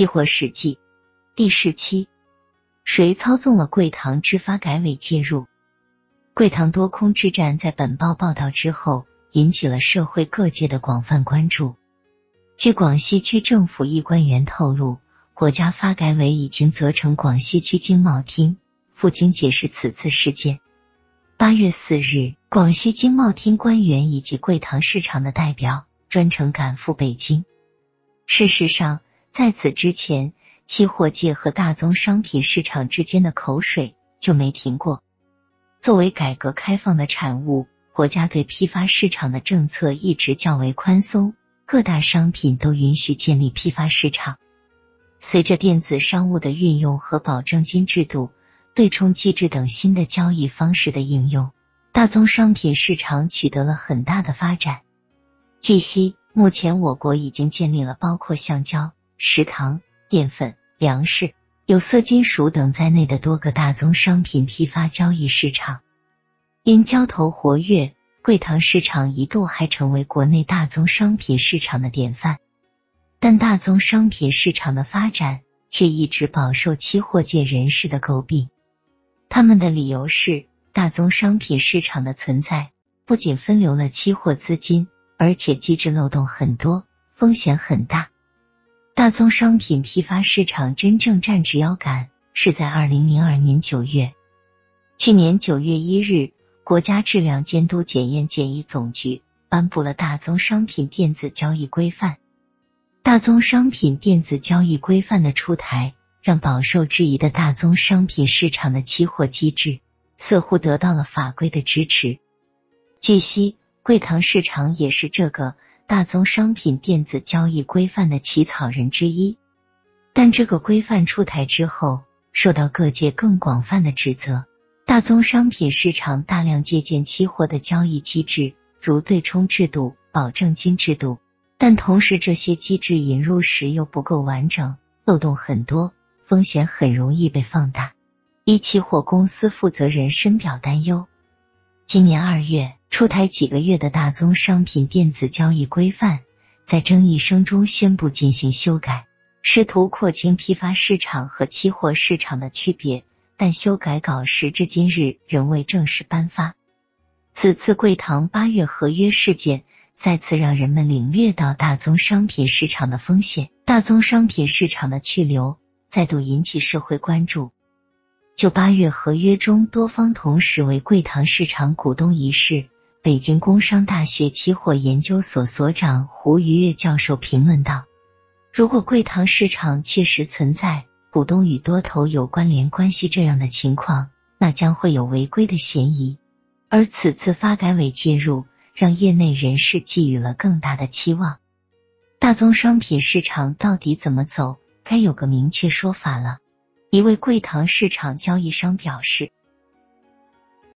期货史记第十七：谁操纵了贵堂之发改委介入？贵堂多空之战在本报报道之后，引起了社会各界的广泛关注。据广西区政府一官员透露，国家发改委已经责成广西区经贸厅赴京解释此次事件。八月四日，广西经贸厅官员以及贵堂市场的代表专程赶赴北京。事实上，在此之前，期货界和大宗商品市场之间的口水就没停过。作为改革开放的产物，国家对批发市场的政策一直较为宽松，各大商品都允许建立批发市场。随着电子商务的运用和保证金制度、对冲机制等新的交易方式的应用，大宗商品市场取得了很大的发展。据悉，目前我国已经建立了包括橡胶。食糖、淀粉、粮食、有色金属等在内的多个大宗商品批发交易市场，因交投活跃，贵堂市场一度还成为国内大宗商品市场的典范。但大宗商品市场的发展却一直饱受期货界人士的诟病。他们的理由是，大宗商品市场的存在不仅分流了期货资金，而且机制漏洞很多，风险很大。大宗商品批发市场真正站直腰杆是在二零零二年九月。去年九月一日，国家质量监督检验检疫总局颁布了大宗商品电子交易规范。大宗商品电子交易规范的出台，让饱受质疑的大宗商品市场的期货机制似乎得到了法规的支持。据悉，贵堂市场也是这个。大宗商品电子交易规范的起草人之一，但这个规范出台之后，受到各界更广泛的指责。大宗商品市场大量借鉴期货的交易机制，如对冲制度、保证金制度，但同时这些机制引入时又不够完整，漏洞很多，风险很容易被放大。一期货公司负责人深表担忧。今年二月。出台几个月的大宗商品电子交易规范，在争议声中宣布进行修改，试图廓清批发市场和期货市场的区别，但修改稿时至今日仍未正式颁发。此次贵堂八月合约事件再次让人们领略到大宗商品市场的风险，大宗商品市场的去留再度引起社会关注。就八月合约中多方同时为贵堂市场股东一事。北京工商大学期货研究所所长胡愉悦教授评论道：“如果贵堂市场确实存在股东与多头有关联关系这样的情况，那将会有违规的嫌疑。而此次发改委介入，让业内人士寄予了更大的期望。大宗商品市场到底怎么走，该有个明确说法了。”一位贵堂市场交易商表示。